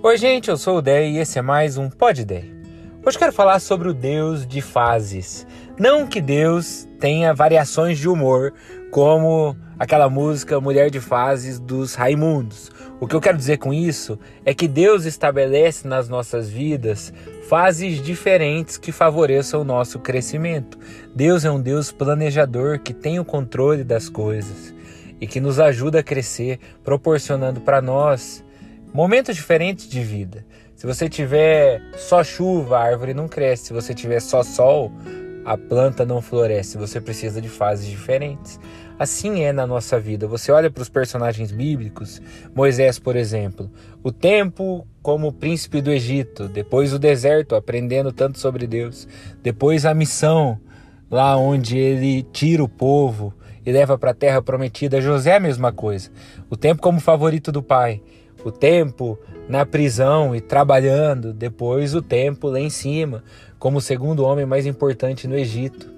Oi, gente, eu sou o Dei e esse é mais um Pod Dei. Hoje quero falar sobre o Deus de fases. Não que Deus tenha variações de humor, como aquela música Mulher de Fases dos Raimundos. O que eu quero dizer com isso é que Deus estabelece nas nossas vidas fases diferentes que favoreçam o nosso crescimento. Deus é um Deus planejador que tem o controle das coisas e que nos ajuda a crescer, proporcionando para nós momentos diferentes de vida. Se você tiver só chuva, a árvore não cresce. Se você tiver só sol, a planta não floresce. Você precisa de fases diferentes. Assim é na nossa vida. Você olha para os personagens bíblicos, Moisés, por exemplo, o tempo como príncipe do Egito, depois o deserto, aprendendo tanto sobre Deus, depois a missão, lá onde ele tira o povo e leva para a terra prometida. José a mesma coisa. O tempo como favorito do pai, o tempo na prisão e trabalhando, depois o tempo lá em cima, como o segundo homem mais importante no Egito.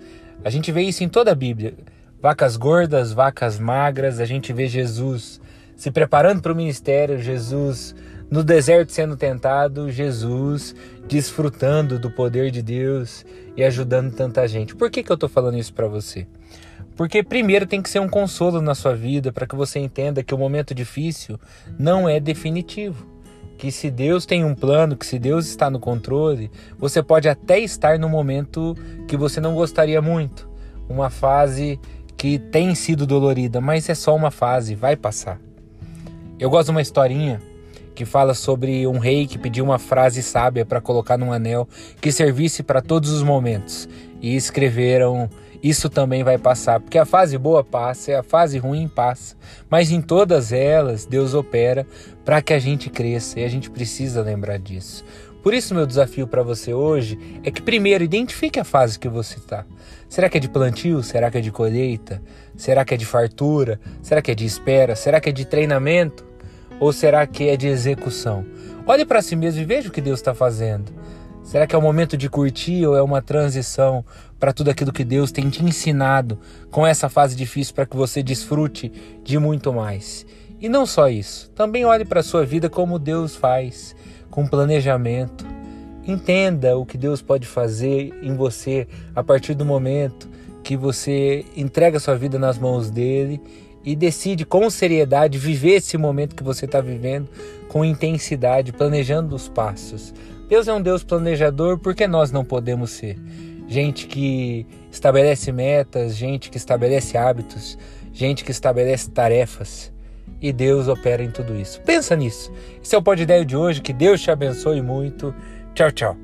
A gente vê isso em toda a Bíblia. Vacas gordas, vacas magras, a gente vê Jesus se preparando para o ministério, Jesus no deserto sendo tentado, Jesus desfrutando do poder de Deus e ajudando tanta gente. Por que, que eu estou falando isso para você? Porque primeiro tem que ser um consolo na sua vida para que você entenda que o momento difícil não é definitivo. Que se Deus tem um plano, que se Deus está no controle, você pode até estar no momento que você não gostaria muito. Uma fase que tem sido dolorida, mas é só uma fase, vai passar. Eu gosto de uma historinha que fala sobre um rei que pediu uma frase sábia para colocar num anel que servisse para todos os momentos. E escreveram isso também vai passar, porque a fase boa passa e a fase ruim passa. Mas em todas elas, Deus opera para que a gente cresça e a gente precisa lembrar disso. Por isso, meu desafio para você hoje é que primeiro identifique a fase que você está. Será que é de plantio? Será que é de colheita? Será que é de fartura? Será que é de espera? Será que é de treinamento? Ou será que é de execução? Olhe para si mesmo e veja o que Deus está fazendo. Será que é o momento de curtir ou é uma transição para tudo aquilo que Deus tem te ensinado com essa fase difícil para que você desfrute de muito mais? E não só isso, também olhe para a sua vida como Deus faz, com planejamento. Entenda o que Deus pode fazer em você a partir do momento que você entrega sua vida nas mãos dele e decide com seriedade viver esse momento que você está vivendo com intensidade, planejando os passos. Deus é um Deus planejador, porque nós não podemos ser? Gente que estabelece metas, gente que estabelece hábitos, gente que estabelece tarefas. E Deus opera em tudo isso. Pensa nisso. Esse é o Pod Ideia de hoje. Que Deus te abençoe muito. Tchau, tchau.